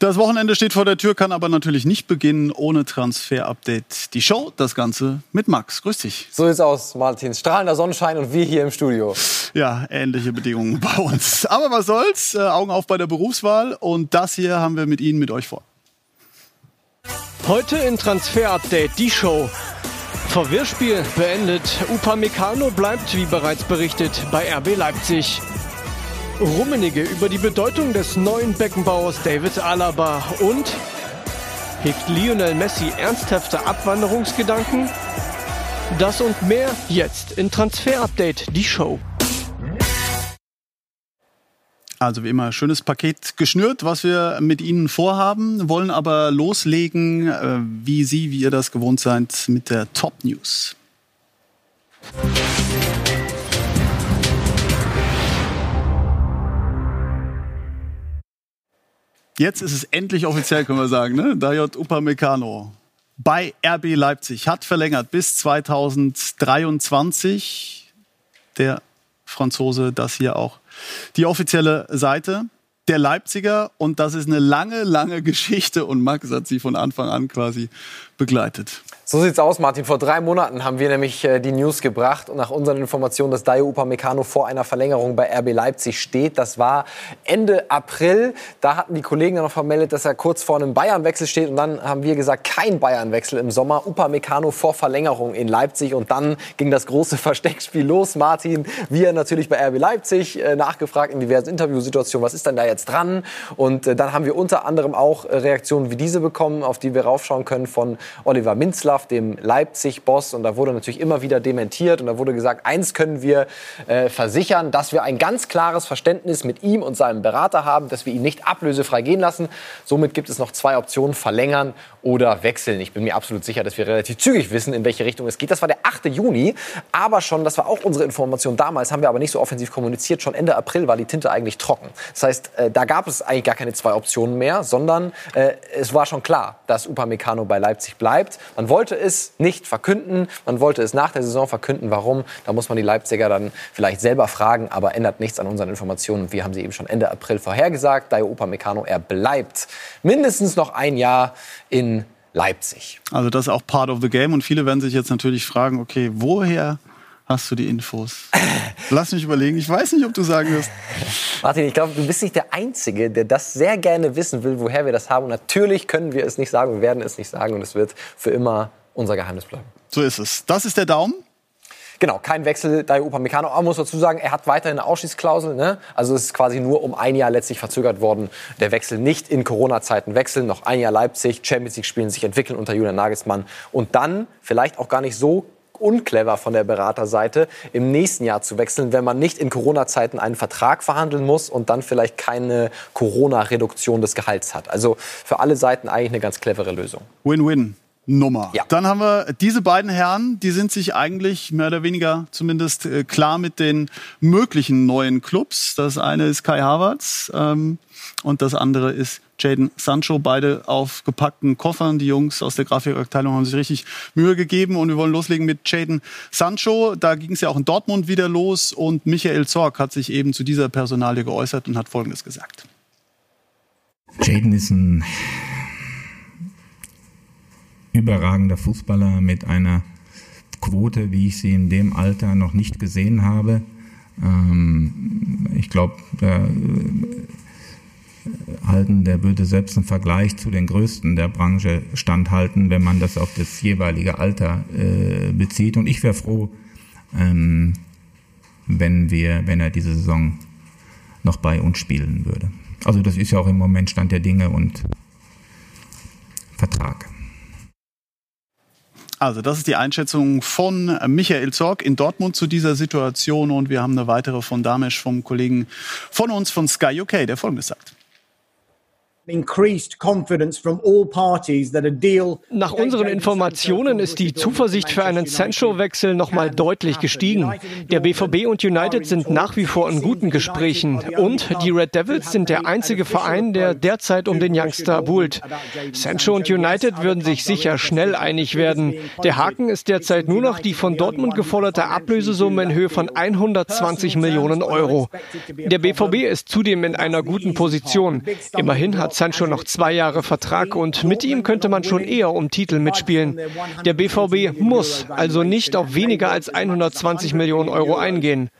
Das Wochenende steht vor der Tür, kann aber natürlich nicht beginnen ohne Transfer-Update. Die Show, das Ganze mit Max. Grüß dich. So sieht's aus, Martin. Strahlender Sonnenschein und wir hier im Studio. Ja, ähnliche Bedingungen bei uns. Aber was soll's? Äh, Augen auf bei der Berufswahl. Und das hier haben wir mit Ihnen, mit euch vor. Heute in Transfer-Update die Show. Verwirrspiel beendet. Upamecano bleibt, wie bereits berichtet, bei RB Leipzig. Rummenige über die Bedeutung des neuen Beckenbauers David Alaba und hegt Lionel Messi ernsthafte Abwanderungsgedanken? Das und mehr jetzt in Transfer Update, die Show. Also wie immer, schönes Paket geschnürt, was wir mit Ihnen vorhaben, wollen aber loslegen, äh, wie Sie, wie ihr das gewohnt seid, mit der Top News. Jetzt ist es endlich offiziell, können wir sagen. Ne? Dayot Upamecano bei RB Leipzig hat verlängert bis 2023. Der Franzose, das hier auch die offizielle Seite der Leipziger. Und das ist eine lange, lange Geschichte. Und Max hat sie von Anfang an quasi begleitet. So sieht's aus, Martin. Vor drei Monaten haben wir nämlich äh, die News gebracht und nach unseren Informationen, dass Dayo Upamecano vor einer Verlängerung bei RB Leipzig steht. Das war Ende April. Da hatten die Kollegen dann noch vermeldet, dass er kurz vor einem Bayernwechsel steht und dann haben wir gesagt, kein Bayernwechsel im Sommer. Upamecano vor Verlängerung in Leipzig und dann ging das große Versteckspiel los, Martin. Wir natürlich bei RB Leipzig äh, nachgefragt in diversen Interviewsituationen, was ist denn da jetzt dran? Und äh, dann haben wir unter anderem auch äh, Reaktionen wie diese bekommen, auf die wir raufschauen können von Oliver Minzlaff dem Leipzig-Boss. Und da wurde natürlich immer wieder dementiert. Und da wurde gesagt, eins können wir äh, versichern, dass wir ein ganz klares Verständnis mit ihm und seinem Berater haben, dass wir ihn nicht ablösefrei gehen lassen. Somit gibt es noch zwei Optionen, verlängern oder wechseln. Ich bin mir absolut sicher, dass wir relativ zügig wissen, in welche Richtung es geht. Das war der 8. Juni. Aber schon, das war auch unsere Information damals, haben wir aber nicht so offensiv kommuniziert. Schon Ende April war die Tinte eigentlich trocken. Das heißt, äh, da gab es eigentlich gar keine zwei Optionen mehr, sondern äh, es war schon klar, dass Upamecano bei Leipzig bleibt. Man wollte es nicht verkünden. Man wollte es nach der Saison verkünden. Warum? Da muss man die Leipziger dann vielleicht selber fragen, aber ändert nichts an unseren Informationen. Wir haben sie eben schon Ende April vorhergesagt. Dayo Upamecano, er bleibt mindestens noch ein Jahr in Leipzig. Also das ist auch part of the game und viele werden sich jetzt natürlich fragen, okay, woher hast du die Infos? Lass mich überlegen. Ich weiß nicht, ob du sagen wirst. Martin, ich glaube, du bist nicht der Einzige, der das sehr gerne wissen will, woher wir das haben. Und natürlich können wir es nicht sagen, wir werden es nicht sagen und es wird für immer unser Geheimnis bleiben. So ist es. Das ist der Daumen. Genau, kein Wechsel Dayo Upamecano. Aber muss dazu sagen, er hat weiterhin eine Ausschießklausel. Ne? Also es ist quasi nur um ein Jahr letztlich verzögert worden. Der Wechsel nicht in Corona-Zeiten wechseln. Noch ein Jahr Leipzig, Champions League spielen, sich entwickeln unter Julian Nagelsmann. Und dann vielleicht auch gar nicht so unclever von der Beraterseite, im nächsten Jahr zu wechseln, wenn man nicht in Corona-Zeiten einen Vertrag verhandeln muss und dann vielleicht keine Corona-Reduktion des Gehalts hat. Also für alle Seiten eigentlich eine ganz clevere Lösung. Win-win. Nummer. Ja. Dann haben wir diese beiden Herren, die sind sich eigentlich mehr oder weniger zumindest äh, klar mit den möglichen neuen Clubs. Das eine ist Kai Havertz ähm, und das andere ist Jaden Sancho. Beide auf gepackten Koffern. Die Jungs aus der Grafikabteilung haben sich richtig Mühe gegeben und wir wollen loslegen mit Jaden Sancho. Da ging es ja auch in Dortmund wieder los und Michael Zorg hat sich eben zu dieser Personalie geäußert und hat Folgendes gesagt. Jaden ist ein überragender Fußballer mit einer Quote, wie ich sie in dem Alter noch nicht gesehen habe. Ähm, ich glaube, äh, halten, der würde selbst im Vergleich zu den Größten der Branche standhalten, wenn man das auf das jeweilige Alter äh, bezieht. Und ich wäre froh, ähm, wenn wir, wenn er diese Saison noch bei uns spielen würde. Also das ist ja auch im Moment Stand der Dinge und Vertrag. Also, das ist die Einschätzung von Michael Zorg in Dortmund zu dieser Situation und wir haben eine weitere von Damesch vom Kollegen von uns von Sky UK, der folgendes sagt. Nach unseren Informationen ist die Zuversicht für einen Sancho-Wechsel nochmal deutlich gestiegen. Der BVB und United sind nach wie vor in guten Gesprächen. Und die Red Devils sind der einzige Verein, der derzeit um den Youngster buhlt. Sancho und United würden sich sicher schnell einig werden. Der Haken ist derzeit nur noch die von Dortmund geforderte Ablösesumme in Höhe von 120 Millionen Euro. Der BVB ist zudem in einer guten Position. Immerhin hat hat Sancho noch zwei Jahre Vertrag und mit ihm könnte man schon eher um Titel mitspielen. Der BVB muss also nicht auf weniger als 120 Millionen Euro eingehen.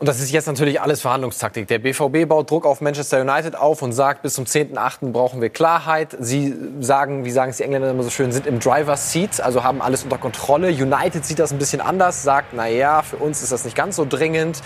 Und das ist jetzt natürlich alles Verhandlungstaktik. Der BVB baut Druck auf Manchester United auf und sagt, bis zum 10.8. brauchen wir Klarheit. Sie sagen, wie sagen es die Engländer immer so schön, sind im Driver's Seat, also haben alles unter Kontrolle. United sieht das ein bisschen anders, sagt, na ja, für uns ist das nicht ganz so dringend,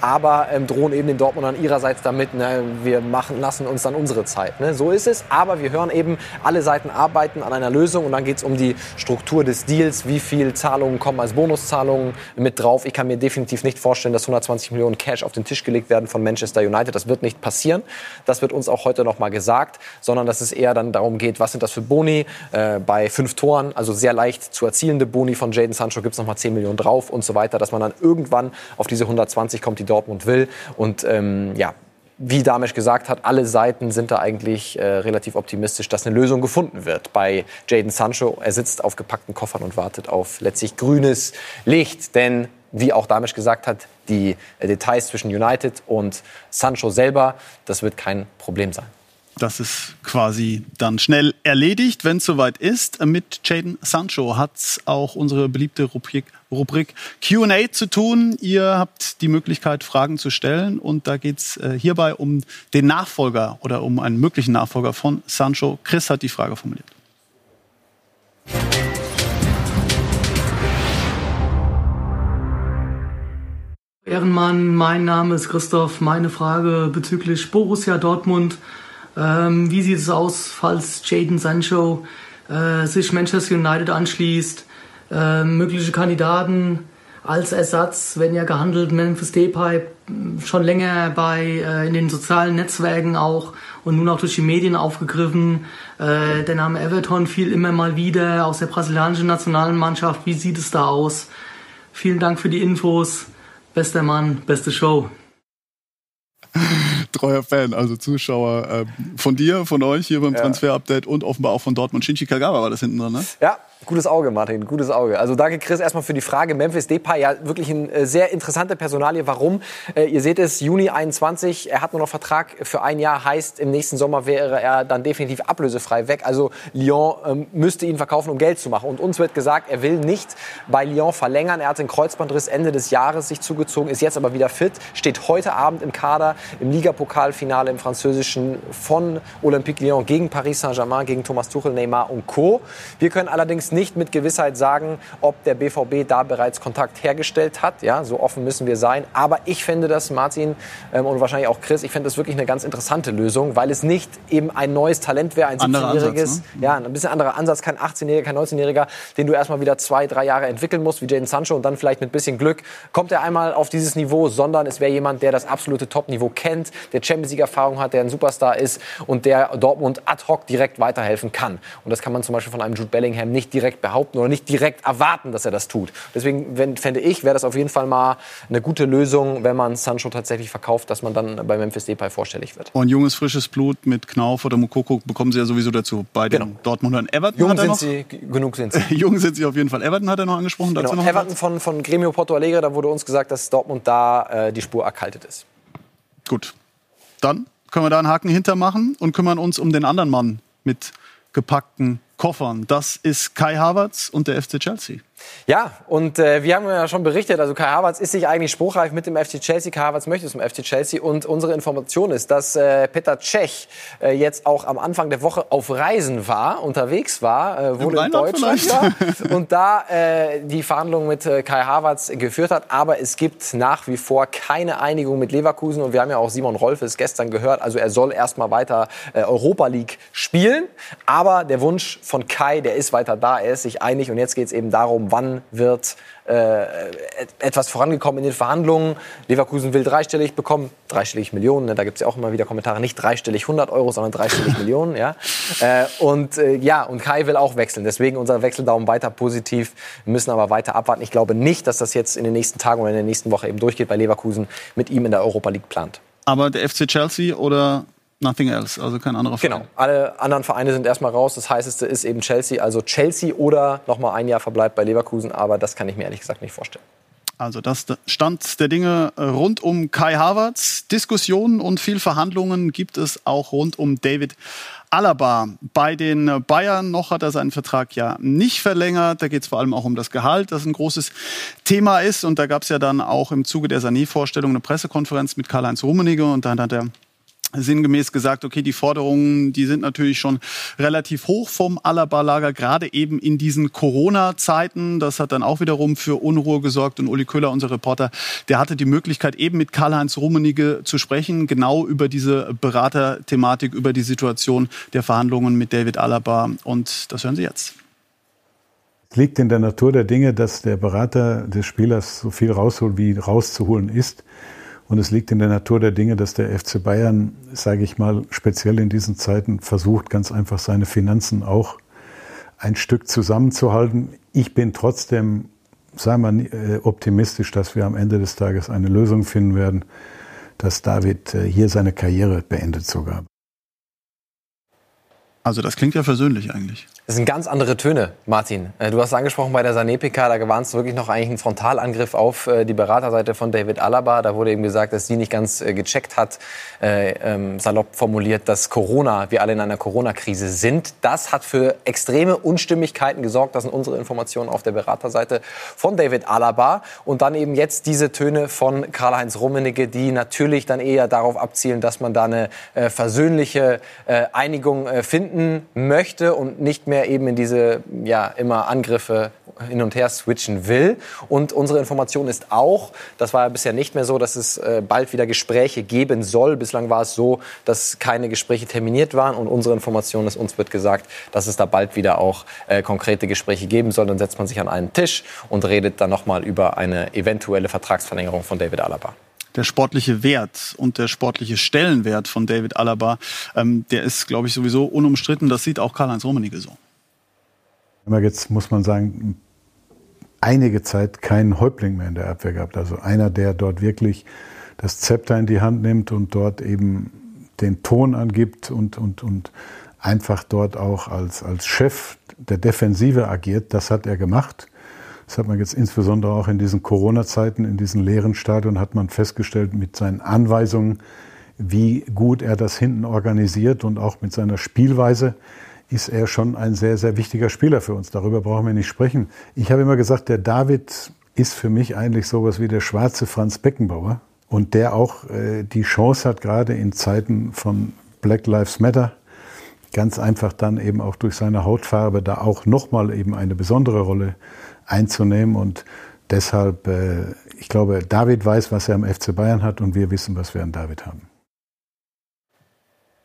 aber ähm, drohen eben den Dortmundern ihrerseits damit, ne, wir machen, lassen uns dann unsere Zeit. Ne? So ist es, aber wir hören eben, alle Seiten arbeiten an einer Lösung und dann geht es um die Struktur des Deals, wie viel Zahlungen kommen als Bonuszahlungen mit drauf. Ich kann mir definitiv nicht vorstellen, dass 120 Millionen Cash auf den Tisch gelegt werden von Manchester United. Das wird nicht passieren. Das wird uns auch heute noch mal gesagt, sondern dass es eher dann darum geht, was sind das für Boni äh, bei fünf Toren, also sehr leicht zu erzielende Boni von Jaden Sancho gibt es noch mal 10 Millionen drauf und so weiter, dass man dann irgendwann auf diese 120 kommt, die Dortmund will. Und ähm, ja, wie Damesch gesagt hat, alle Seiten sind da eigentlich äh, relativ optimistisch, dass eine Lösung gefunden wird. Bei Jaden Sancho, er sitzt auf gepackten Koffern und wartet auf letztlich grünes Licht. Denn wie auch Damisch gesagt hat, die äh, Details zwischen United und Sancho selber, das wird kein Problem sein. Das ist quasi dann schnell erledigt, wenn es soweit ist. Mit Jaden Sancho hat es auch unsere beliebte Rubrik, Rubrik QA zu tun. Ihr habt die Möglichkeit, Fragen zu stellen. Und da geht es äh, hierbei um den Nachfolger oder um einen möglichen Nachfolger von Sancho. Chris hat die Frage formuliert. Ehrenmann, mein Name ist Christoph. Meine Frage bezüglich Borussia Dortmund. Ähm, wie sieht es aus, falls Jaden Sancho äh, sich Manchester United anschließt? Äh, mögliche Kandidaten als Ersatz werden ja gehandelt. Memphis Depay schon länger bei äh, in den sozialen Netzwerken auch und nun auch durch die Medien aufgegriffen. Äh, der Name Everton fiel immer mal wieder aus der brasilianischen Nationalmannschaft. Wie sieht es da aus? Vielen Dank für die Infos. Bester Mann, beste Show. Treuer Fan, also Zuschauer äh, von dir, von euch hier beim ja. Transfer-Update und offenbar auch von Dortmund. Shinji Kagawa war das hinten dran, ne? Ja, Gutes Auge, Martin, gutes Auge. Also danke, Chris, erstmal für die Frage. Memphis Depay, ja wirklich eine äh, sehr interessante Personalie. Warum? Äh, ihr seht es, Juni 21, er hat nur noch Vertrag für ein Jahr, heißt im nächsten Sommer wäre er dann definitiv ablösefrei weg. Also Lyon ähm, müsste ihn verkaufen, um Geld zu machen. Und uns wird gesagt, er will nicht bei Lyon verlängern. Er hat den Kreuzbandriss Ende des Jahres sich zugezogen, ist jetzt aber wieder fit, steht heute Abend im Kader im Ligapokalfinale im Französischen von Olympique Lyon gegen Paris Saint-Germain, gegen Thomas Tuchel, Neymar und Co. Wir können allerdings allerdings nicht mit Gewissheit sagen, ob der BVB da bereits Kontakt hergestellt hat. Ja, so offen müssen wir sein. Aber ich finde das, Martin ähm, und wahrscheinlich auch Chris, ich finde das wirklich eine ganz interessante Lösung, weil es nicht eben ein neues Talent wäre, ein 17-jähriges, ne? ja, ein bisschen anderer Ansatz, kein 18-jähriger, kein 19-jähriger, den du erstmal wieder zwei, drei Jahre entwickeln musst, wie Jaden Sancho und dann vielleicht mit bisschen Glück kommt er einmal auf dieses Niveau, sondern es wäre jemand, der das absolute Top-Niveau kennt, der Champions League-Erfahrung hat, der ein Superstar ist und der Dortmund ad hoc direkt weiterhelfen kann. Und das kann man zum Beispiel von einem Jude Bellingham nicht direkt behaupten oder nicht direkt erwarten, dass er das tut. Deswegen wenn, fände ich, wäre das auf jeden Fall mal eine gute Lösung, wenn man Sancho tatsächlich verkauft, dass man dann bei Memphis Depay vorstellig wird. Und junges, frisches Blut mit Knauf oder Mukoko bekommen sie ja sowieso dazu bei den genau. Dortmundern. Everton Jung sind noch, sie, genug sind sie. Jung sind sie auf jeden Fall. Everton hat er noch angesprochen. Genau. Noch Everton von, von Gremio Porto Alegre, da wurde uns gesagt, dass Dortmund da äh, die Spur erkaltet ist. Gut, dann können wir da einen Haken hintermachen und kümmern uns um den anderen Mann mit gepackten Koffern. Das ist Kai Havertz und der FC Chelsea. Ja, und äh, wir haben ja schon berichtet, also Kai Havertz ist sich eigentlich spruchreif mit dem FC Chelsea. Kai Havertz möchte zum FC Chelsea und unsere Information ist, dass äh, Peter Cech äh, jetzt auch am Anfang der Woche auf Reisen war, unterwegs war, äh, wohl in Deutschland ja, und da äh, die Verhandlungen mit äh, Kai Havertz geführt hat. Aber es gibt nach wie vor keine Einigung mit Leverkusen und wir haben ja auch Simon Rolfes gestern gehört. Also er soll erstmal weiter äh, Europa League spielen, aber der Wunsch von Kai, der ist weiter da, er ist sich einig und jetzt geht es eben darum, wann wird äh, etwas vorangekommen in den Verhandlungen. Leverkusen will dreistellig bekommen, dreistellig Millionen, ne, da gibt es ja auch immer wieder Kommentare, nicht dreistellig 100 Euro, sondern dreistellig Millionen. Ja? Äh, und äh, ja, und Kai will auch wechseln, deswegen unser Wechseldaumen weiter positiv. Wir müssen aber weiter abwarten. Ich glaube nicht, dass das jetzt in den nächsten Tagen oder in der nächsten Woche eben durchgeht, weil Leverkusen mit ihm in der Europa League plant. Aber der FC Chelsea oder Nothing else, also kein anderer Verein. Genau, alle anderen Vereine sind erstmal raus. Das heißeste ist eben Chelsea. Also Chelsea oder nochmal ein Jahr Verbleib bei Leverkusen, aber das kann ich mir ehrlich gesagt nicht vorstellen. Also das Stand der Dinge rund um Kai Havertz. Diskussionen und viel Verhandlungen gibt es auch rund um David Alaba. Bei den Bayern noch hat er seinen Vertrag ja nicht verlängert. Da geht es vor allem auch um das Gehalt, das ein großes Thema ist. Und da gab es ja dann auch im Zuge der Sané-Vorstellung eine Pressekonferenz mit Karl-Heinz Rummenigge. Und dann hat er sinngemäß gesagt, okay, die Forderungen, die sind natürlich schon relativ hoch vom Alaba-Lager, gerade eben in diesen Corona-Zeiten. Das hat dann auch wiederum für Unruhe gesorgt. Und Uli Köhler, unser Reporter, der hatte die Möglichkeit, eben mit Karl-Heinz Rummenigge zu sprechen, genau über diese Beraterthematik, über die Situation der Verhandlungen mit David Alaba. Und das hören Sie jetzt. Es liegt in der Natur der Dinge, dass der Berater des Spielers so viel rausholt, wie rauszuholen ist. Und es liegt in der Natur der Dinge, dass der FC Bayern, sage ich mal, speziell in diesen Zeiten versucht, ganz einfach seine Finanzen auch ein Stück zusammenzuhalten. Ich bin trotzdem, sagen wir, äh, optimistisch, dass wir am Ende des Tages eine Lösung finden werden, dass David äh, hier seine Karriere beendet sogar. Also das klingt ja versöhnlich eigentlich. Das sind ganz andere Töne, Martin. Äh, du hast angesprochen bei der Sané-PK, da war es wirklich noch eigentlich ein Frontalangriff auf äh, die Beraterseite von David Alaba. Da wurde eben gesagt, dass sie nicht ganz äh, gecheckt hat, äh, ähm, salopp formuliert, dass Corona, wir alle in einer Corona-Krise sind. Das hat für extreme Unstimmigkeiten gesorgt. Das sind unsere Informationen auf der Beraterseite von David Alaba. Und dann eben jetzt diese Töne von Karl-Heinz Rummenigge, die natürlich dann eher darauf abzielen, dass man da eine versöhnliche Einigung finden möchte und nicht mehr mehr eben in diese ja, immer Angriffe hin und her switchen will. Und unsere Information ist auch, das war ja bisher nicht mehr so, dass es äh, bald wieder Gespräche geben soll. Bislang war es so, dass keine Gespräche terminiert waren. Und unsere Information ist, uns wird gesagt, dass es da bald wieder auch äh, konkrete Gespräche geben soll. Dann setzt man sich an einen Tisch und redet dann nochmal über eine eventuelle Vertragsverlängerung von David Alaba der sportliche Wert und der sportliche Stellenwert von David Alaba, ähm, der ist, glaube ich, sowieso unumstritten. Das sieht auch Karl-Heinz Rummenigge so jetzt, muss man sagen, einige Zeit keinen Häuptling mehr in der Abwehr gehabt. Also einer, der dort wirklich das Zepter in die Hand nimmt und dort eben den Ton angibt und, und, und einfach dort auch als, als Chef der Defensive agiert. Das hat er gemacht. Das hat man jetzt insbesondere auch in diesen Corona-Zeiten, in diesen leeren Stadien, hat man festgestellt mit seinen Anweisungen, wie gut er das hinten organisiert und auch mit seiner Spielweise ist er schon ein sehr, sehr wichtiger Spieler für uns. Darüber brauchen wir nicht sprechen. Ich habe immer gesagt, der David ist für mich eigentlich sowas wie der schwarze Franz Beckenbauer und der auch äh, die Chance hat, gerade in Zeiten von Black Lives Matter, ganz einfach dann eben auch durch seine Hautfarbe da auch nochmal eben eine besondere Rolle einzunehmen und deshalb, äh, ich glaube, David weiß, was er am FC Bayern hat und wir wissen, was wir an David haben.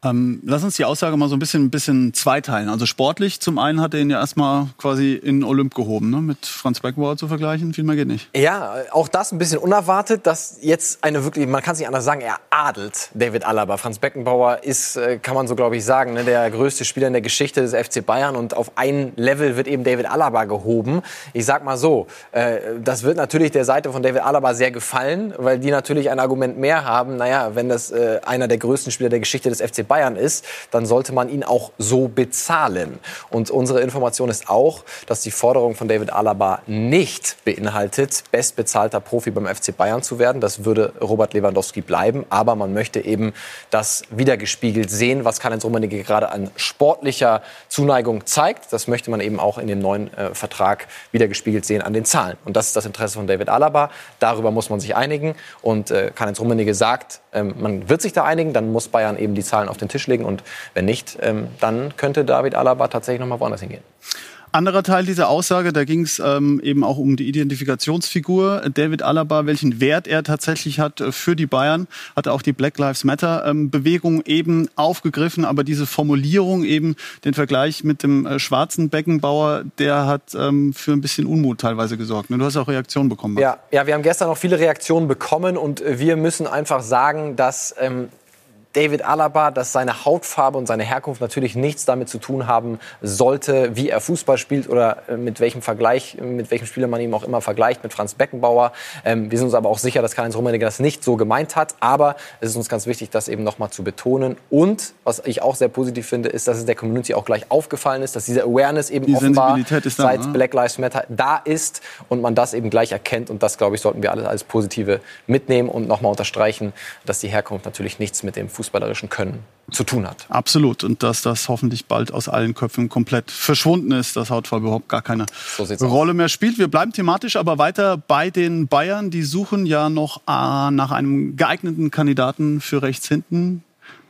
Ähm, lass uns die Aussage mal so ein bisschen, ein bisschen zweiteilen. Also sportlich, zum einen hat er ihn ja erstmal quasi in Olymp gehoben, ne? mit Franz Beckenbauer zu vergleichen. Viel mehr geht nicht. Ja, auch das ein bisschen unerwartet, dass jetzt eine wirklich, man kann es nicht anders sagen, er adelt David Alaba. Franz Beckenbauer ist, äh, kann man so glaube ich sagen, ne, der größte Spieler in der Geschichte des FC Bayern und auf ein Level wird eben David Alaba gehoben. Ich sag mal so, äh, das wird natürlich der Seite von David Alaba sehr gefallen, weil die natürlich ein Argument mehr haben. Naja, wenn das äh, einer der größten Spieler der Geschichte des FC Bayern ist, dann sollte man ihn auch so bezahlen. Und unsere Information ist auch, dass die Forderung von David Alaba nicht beinhaltet, bestbezahlter Profi beim FC Bayern zu werden. Das würde Robert Lewandowski bleiben. Aber man möchte eben das wiedergespiegelt sehen, was Karl-Heinz Rummenigge gerade an sportlicher Zuneigung zeigt. Das möchte man eben auch in dem neuen äh, Vertrag wiedergespiegelt sehen an den Zahlen. Und das ist das Interesse von David Alaba. Darüber muss man sich einigen. Und äh, Karl-Heinz Rummenigge sagt, ähm, man wird sich da einigen. Dann muss Bayern eben die Zahlen auf den Tisch legen. Und wenn nicht, ähm, dann könnte David Alaba tatsächlich noch mal woanders hingehen. Anderer Teil dieser Aussage, da ging es ähm, eben auch um die Identifikationsfigur. David Alaba, welchen Wert er tatsächlich hat äh, für die Bayern, hat auch die Black Lives Matter ähm, Bewegung eben aufgegriffen. Aber diese Formulierung eben, den Vergleich mit dem äh, schwarzen Beckenbauer, der hat ähm, für ein bisschen Unmut teilweise gesorgt. Du hast auch Reaktionen bekommen. Ja, ja, wir haben gestern noch viele Reaktionen bekommen und wir müssen einfach sagen, dass ähm, David Alaba, dass seine Hautfarbe und seine Herkunft natürlich nichts damit zu tun haben sollte, wie er Fußball spielt oder äh, mit welchem Vergleich, mit welchem Spieler man ihm auch immer vergleicht, mit Franz Beckenbauer. Ähm, wir sind uns aber auch sicher, dass Karl-Heinz Rummenigge das nicht so gemeint hat. Aber es ist uns ganz wichtig, das eben nochmal zu betonen. Und was ich auch sehr positiv finde, ist, dass es der Community auch gleich aufgefallen ist, dass diese Awareness eben Die offenbar da, seit ne? Black Lives Matter da ist und man das eben gleich erkennt. Und das, glaube ich, sollten wir alle als Positive mitnehmen und nochmal unterstreichen, dass die Herkunft natürlich nichts mit dem fußballerischen Können zu tun hat. Absolut. Und dass das hoffentlich bald aus allen Köpfen komplett verschwunden ist, dass Hautfarbe überhaupt gar keine So Rolle mehr spielt. Wir bleiben thematisch aber weiter bei den Bayern. Die suchen ja noch äh, nach einem geeigneten Kandidaten für rechts hinten.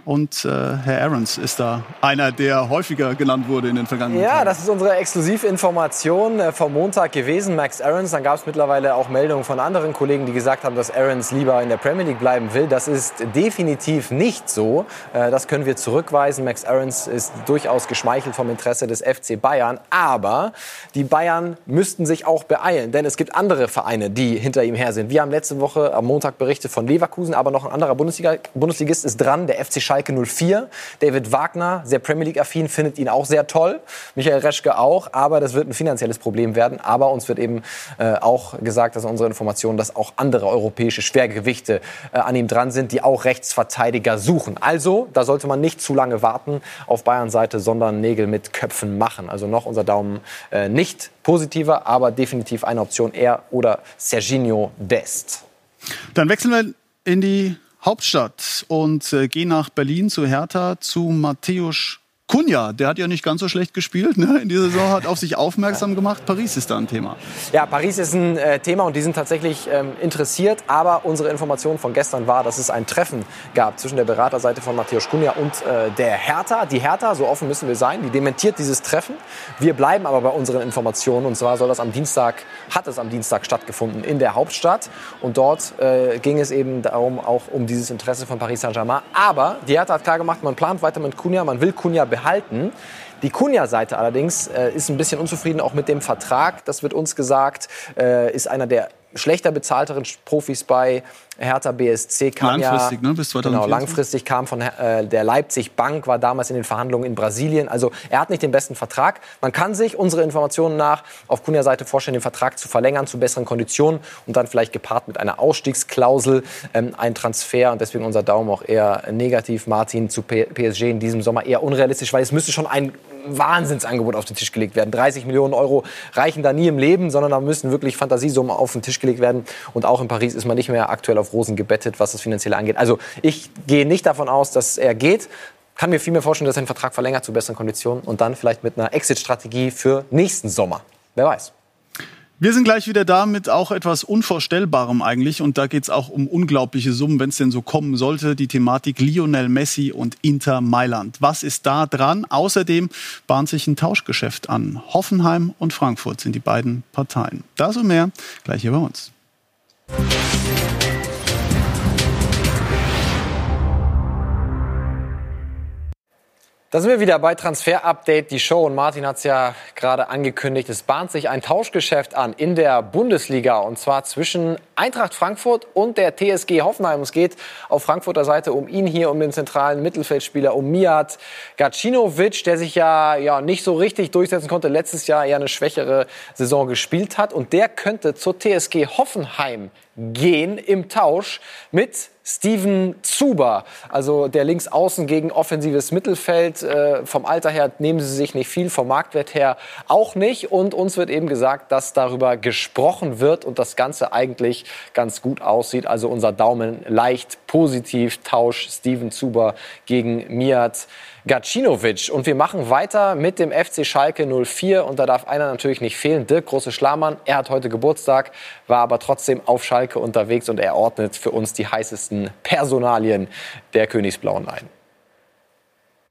Und äh, Herr Aarons ist da einer, der häufiger genannt wurde in den vergangenen Ja, Tagen. das ist unsere Exklusivinformation äh, vom Montag gewesen. Max Aarons. Dann gab es mittlerweile auch Meldungen von anderen Kollegen, die gesagt haben, dass Aarons lieber in der Premier League bleiben will. Das ist definitiv nicht so. Äh, Das können wir zurückweisen. Max Aarons ist durchaus geschmeichelt vom Interesse des FC Bayern. Aber die Bayern müssten sich auch beeilen, denn es gibt andere Vereine, die hinter ihm her sind. Wir haben letzte Woche am Montag berichtet von Leverkusen, aber noch ein anderer Bundesliga Bundesligist ist dran, der FC Schalke 04. David Wagner, sehr Premier League-affin, findet ihn auch sehr toll. Michael Reschke auch, aber das wird ein finanzielles Problem werden. Aber uns wird eben äh, auch gesagt, dass unsere Informationen, dass auch andere europäische Schwergewichte äh, an ihm dran sind, die auch Rechtsverteidiger suchen. Also, da sollte man nicht zu lange warten auf Bayern-Seite, sondern Nägel mit Köpfen machen. Also noch unser Daumen äh, nicht positiver, aber definitiv eine Option er oder Serginho Dest. Dann wechseln wir in die Hauptstadt und äh, gehen nach Berlin zu Hertha, zu Matthäus Kunja. Der hat ja nicht ganz so schlecht gespielt ne? in dieser Saison, hat auf sich aufmerksam gemacht. Paris ist da ein Thema. Ja, Paris ist ein äh, Thema und die sind tatsächlich ähm, interessiert. Aber unsere Information von gestern war, dass es ein Treffen gab zwischen der Beraterseite von Matthäus Kunja und äh, der Hertha. Die Hertha, so offen müssen wir sein, die dementiert dieses Treffen. Wir bleiben aber bei unseren Informationen. Und zwar soll das am Dienstag, hat es am Dienstag stattgefunden in der Hauptstadt. Und dort äh, ging es eben darum, auch um dieses Interesse von Paris Saint-Germain. Aber die Hertha hat klar gemacht, man plant weiter mit Kunja, man will Kunja behalten. Die Kunja-Seite allerdings äh, ist ein bisschen unzufrieden auch mit dem Vertrag. Das wird uns gesagt, äh, ist einer der schlechter bezahlteren Profis bei Hertha BSC. Kam Langfristig, ja, ne, bis Genau, 2024. langfristig kam von äh, der Leipzig Bank, war damals in den Verhandlungen in Brasilien. Also er hat nicht den besten Vertrag. Man kann sich unsere Informationen nach auf Kunja-Seite vorstellen, den Vertrag zu verlängern zu besseren Konditionen und dann vielleicht gepaart mit einer Ausstiegsklausel ähm, ein Transfer. Und deswegen unser Daumen auch eher negativ. Martin zu PSG in diesem Sommer eher unrealistisch, weil es müsste schon ein Wahnsinnsangebot auf den Tisch gelegt werden. 30 Millionen Euro reichen da nie im Leben, sondern da müssen wirklich Fantasiesummen auf den Tisch gelegt werden. Und auch in Paris ist man nicht mehr aktuell auf Rosen gebettet, was das Finanzielle angeht. Also ich gehe nicht davon aus, dass er geht. Kann mir viel mehr vorstellen, dass er den Vertrag verlängert zu besseren Konditionen und dann vielleicht mit einer Exit-Strategie für nächsten Sommer. Wer weiß. Wir sind gleich wieder da mit auch etwas Unvorstellbarem eigentlich. Und da geht es auch um unglaubliche Summen, wenn es denn so kommen sollte. Die Thematik Lionel Messi und Inter Mailand. Was ist da dran? Außerdem bahnt sich ein Tauschgeschäft an. Hoffenheim und Frankfurt sind die beiden Parteien. Das und mehr gleich hier bei uns. Da sind wir wieder bei Transfer Update, die Show. Und Martin hat es ja gerade angekündigt. Es bahnt sich ein Tauschgeschäft an in der Bundesliga. Und zwar zwischen Eintracht Frankfurt und der TSG Hoffenheim. Es geht auf Frankfurter Seite um ihn hier, um den zentralen Mittelfeldspieler, um Mijat Gacinovic, der sich ja, ja nicht so richtig durchsetzen konnte. Letztes Jahr eher eine schwächere Saison gespielt hat. Und der könnte zur TSG Hoffenheim gehen im Tausch mit Steven Zuber, also der links außen gegen offensives Mittelfeld. Äh, vom Alter her nehmen sie sich nicht viel, vom Marktwert her auch nicht. Und uns wird eben gesagt, dass darüber gesprochen wird und das Ganze eigentlich ganz gut aussieht. Also unser Daumen leicht positiv. Tausch Steven Zuber gegen Mijat Gacinovic. Und wir machen weiter mit dem FC Schalke 04. Und da darf einer natürlich nicht fehlen. Dirk Große Schlamann. Er hat heute Geburtstag, war aber trotzdem auf Schalke unterwegs und er ordnet für uns die heißesten Personalien der Königsblauen ein.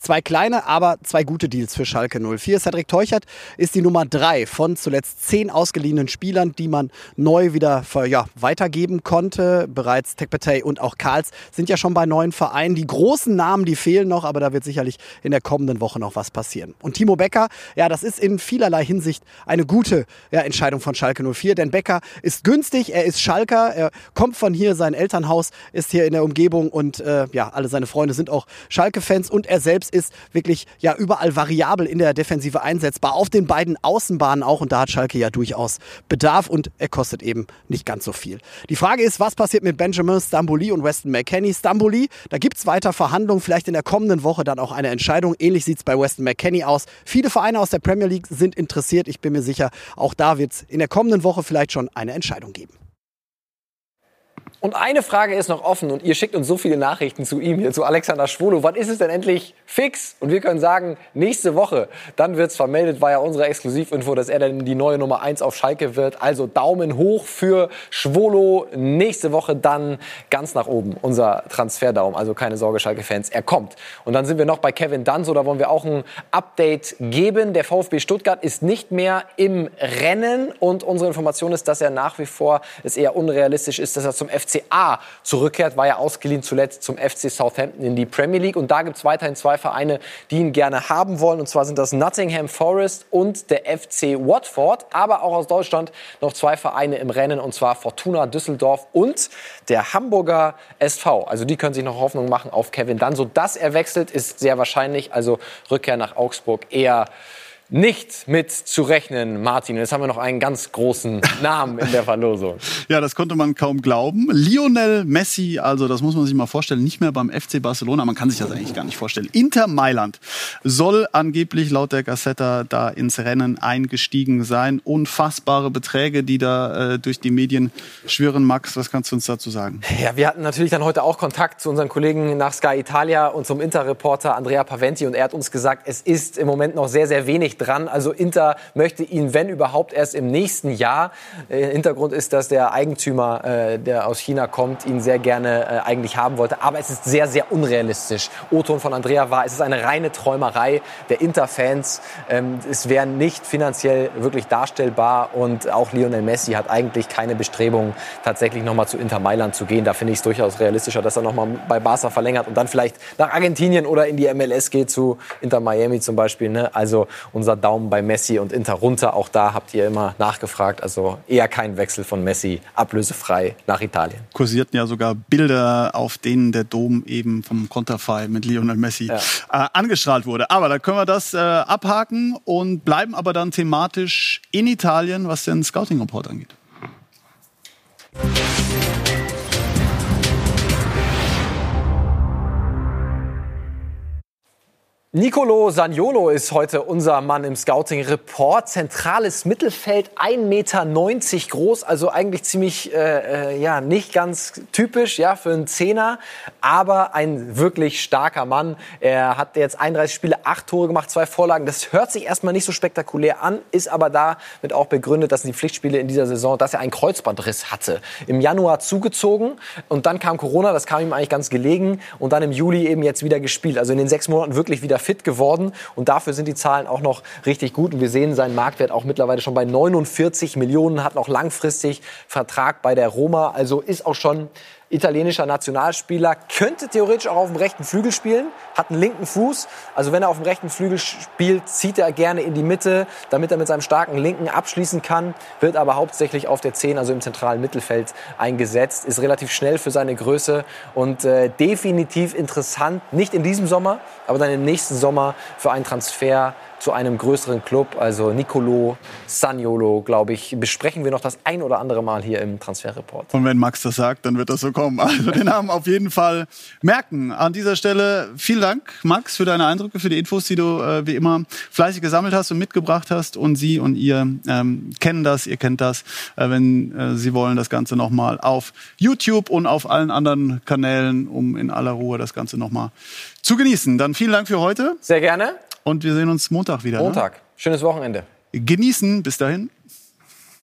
Zwei kleine, aber zwei gute Deals für Schalke 04. Cedric Teuchert ist die Nummer drei von zuletzt zehn ausgeliehenen Spielern, die man neu wieder ja, weitergeben konnte. Bereits Tekpetey und auch Karls sind ja schon bei neuen Vereinen. Die großen Namen, die fehlen noch, aber da wird sicherlich in der kommenden Woche noch was passieren. Und Timo Becker, ja, das ist in vielerlei Hinsicht eine gute ja, Entscheidung von Schalke 04, denn Becker ist günstig, er ist Schalker, er kommt von hier, sein Elternhaus ist hier in der Umgebung und äh, ja, alle seine Freunde sind auch Schalke-Fans und er selbst ist wirklich ja überall variabel in der Defensive einsetzbar, auf den beiden Außenbahnen auch und da hat Schalke ja durchaus Bedarf und er kostet eben nicht ganz so viel. Die Frage ist, was passiert mit Benjamin Stambouli und Weston McKenney? Stambouli, da gibt es weiter Verhandlungen, vielleicht in der kommenden Woche dann auch eine Entscheidung. Ähnlich sieht es bei Weston McKenney aus. Viele Vereine aus der Premier League sind interessiert. Ich bin mir sicher, auch da wird es in der kommenden Woche vielleicht schon eine Entscheidung geben. Und eine Frage ist noch offen und ihr schickt uns so viele Nachrichten zu ihm hier, zu Alexander Schwolo. Wann ist es denn endlich fix? Und wir können sagen, nächste Woche. Dann wird's vermeldet, war ja unsere Exklusivinfo, dass er dann die neue Nummer eins auf Schalke wird. Also Daumen hoch für Schwolo. Nächste Woche dann ganz nach oben. Unser Transferdaumen. Also keine Sorge, Schalke-Fans, er kommt. Und dann sind wir noch bei Kevin Danso. Da wollen wir auch ein Update geben. Der VfB Stuttgart ist nicht mehr im Rennen. Und unsere Information ist, dass er nach wie vor es eher unrealistisch ist, dass er zum FC FCA zurückkehrt, war ja ausgeliehen zuletzt zum FC Southampton in die Premier League. Und da gibt es weiterhin zwei Vereine, die ihn gerne haben wollen. Und zwar sind das Nottingham Forest und der FC Watford. Aber auch aus Deutschland noch zwei Vereine im Rennen, und zwar Fortuna Düsseldorf und der Hamburger SV. Also die können sich noch Hoffnung machen auf Kevin Dunn. So dass er wechselt, ist sehr wahrscheinlich. Also Rückkehr nach Augsburg eher nicht mit zu rechnen, Martin. Jetzt haben wir noch einen ganz großen Namen in der Verlosung. Ja, das konnte man kaum glauben. Lionel Messi, also das muss man sich mal vorstellen, nicht mehr beim FC Barcelona. Man kann sich das eigentlich gar nicht vorstellen. Inter Mailand soll angeblich laut der Gazzetta da ins Rennen eingestiegen sein. Unfassbare Beträge, die da äh, durch die Medien schwirren. Max, was kannst du uns dazu sagen? Ja, wir hatten natürlich dann heute auch Kontakt zu unseren Kollegen nach Sky Italia und zum Inter-Reporter Andrea Paventi und er hat uns gesagt, es ist im Moment noch sehr, sehr wenig dran. Also Inter möchte ihn, wenn überhaupt, erst im nächsten Jahr. Äh, Hintergrund ist, dass der Eigentümer, äh, der aus China kommt, ihn sehr gerne äh, eigentlich haben wollte. Aber es ist sehr, sehr unrealistisch. O-Ton von Andrea war, es ist eine reine Träumerei der Inter-Fans. Ähm, es wäre nicht finanziell wirklich darstellbar. Und auch Lionel Messi hat eigentlich keine Bestrebungen, tatsächlich nochmal zu Inter Mailand zu gehen. Da finde ich es durchaus realistischer, dass er nochmal bei Barca verlängert und dann vielleicht nach Argentinien oder in die MLS geht, zu Inter Miami zum Beispiel. Ne? Also unser unser Daumen bei Messi und Inter runter. Auch da habt ihr immer nachgefragt. Also eher kein Wechsel von Messi ablösefrei nach Italien. Kursierten ja sogar Bilder, auf denen der Dom eben vom Konterfei mit Lionel Messi ja. äh, angestrahlt wurde. Aber da können wir das äh, abhaken und bleiben aber dann thematisch in Italien, was den Scouting-Report angeht. Nicolo Saniolo ist heute unser Mann im Scouting-Report. Zentrales Mittelfeld, 1,90 Meter groß, also eigentlich ziemlich, äh, äh, ja, nicht ganz typisch, ja, für einen Zehner, aber ein wirklich starker Mann. Er hat jetzt 31 Spiele, 8 Tore gemacht, zwei Vorlagen. Das hört sich erstmal nicht so spektakulär an, ist aber damit auch begründet, dass die Pflichtspiele in dieser Saison, dass er einen Kreuzbandriss hatte. Im Januar zugezogen und dann kam Corona, das kam ihm eigentlich ganz gelegen und dann im Juli eben jetzt wieder gespielt. Also in den sechs Monaten wirklich wieder fit geworden und dafür sind die Zahlen auch noch richtig gut. Und wir sehen seinen Marktwert auch mittlerweile schon bei 49 Millionen, hat noch langfristig Vertrag bei der Roma, also ist auch schon italienischer Nationalspieler, könnte theoretisch auch auf dem rechten Flügel spielen, hat einen linken Fuß. Also wenn er auf dem rechten Flügel spielt, zieht er gerne in die Mitte, damit er mit seinem starken linken abschließen kann, wird aber hauptsächlich auf der 10, also im zentralen Mittelfeld eingesetzt, ist relativ schnell für seine Größe und äh, definitiv interessant, nicht in diesem Sommer, aber dann im nächsten Sommer für einen Transfer zu einem größeren Club. Also Nicolo Saniolo, glaube ich, besprechen wir noch das ein oder andere Mal hier im Transferreport. Und wenn Max das sagt, dann wird das so kommen. Also den Namen auf jeden Fall merken. An dieser Stelle vielen Dank, Max, für deine Eindrücke, für die Infos, die du äh, wie immer fleißig gesammelt hast und mitgebracht hast. Und Sie und ihr ähm, kennen das, ihr kennt das. Äh, wenn äh, Sie wollen, das Ganze nochmal auf YouTube und auf allen anderen Kanälen, um in aller Ruhe das Ganze nochmal zu genießen. Dann vielen Dank für heute. Sehr gerne. Und wir sehen uns Montag wieder. Ne? Montag. Ne? Schönes Wochenende. Genießen. Bis dahin.